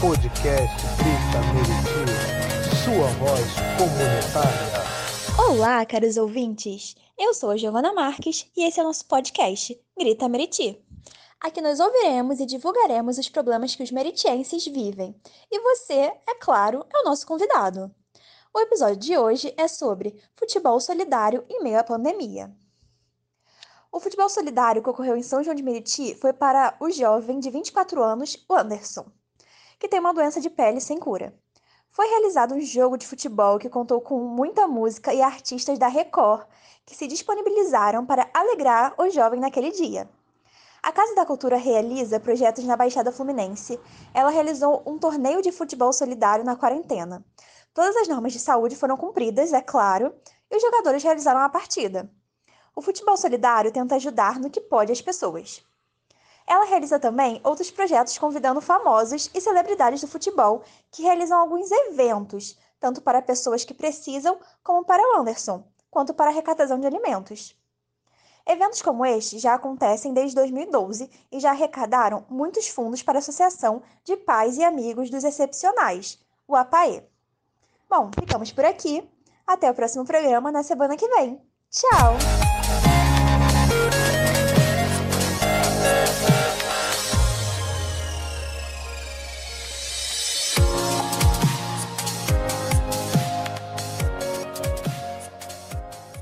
podcast Grita Meriti, sua voz comunitária. Olá, caros ouvintes! Eu sou a Giovana Marques e esse é o nosso podcast Grita Meriti. Aqui nós ouviremos e divulgaremos os problemas que os meritienses vivem. E você, é claro, é o nosso convidado. O episódio de hoje é sobre futebol solidário em meio à pandemia. O futebol solidário que ocorreu em São João de Meriti foi para o jovem de 24 anos, o Anderson, que tem uma doença de pele sem cura. Foi realizado um jogo de futebol que contou com muita música e artistas da Record que se disponibilizaram para alegrar o jovem naquele dia. A Casa da Cultura realiza projetos na Baixada Fluminense. Ela realizou um torneio de futebol solidário na quarentena. Todas as normas de saúde foram cumpridas, é claro, e os jogadores realizaram a partida. O futebol solidário tenta ajudar no que pode as pessoas. Ela realiza também outros projetos convidando famosos e celebridades do futebol que realizam alguns eventos, tanto para pessoas que precisam como para o Anderson, quanto para arrecadação de alimentos. Eventos como este já acontecem desde 2012 e já arrecadaram muitos fundos para a Associação de Pais e Amigos dos Excepcionais, o APAE. Bom, ficamos por aqui. Até o próximo programa na semana que vem. Tchau!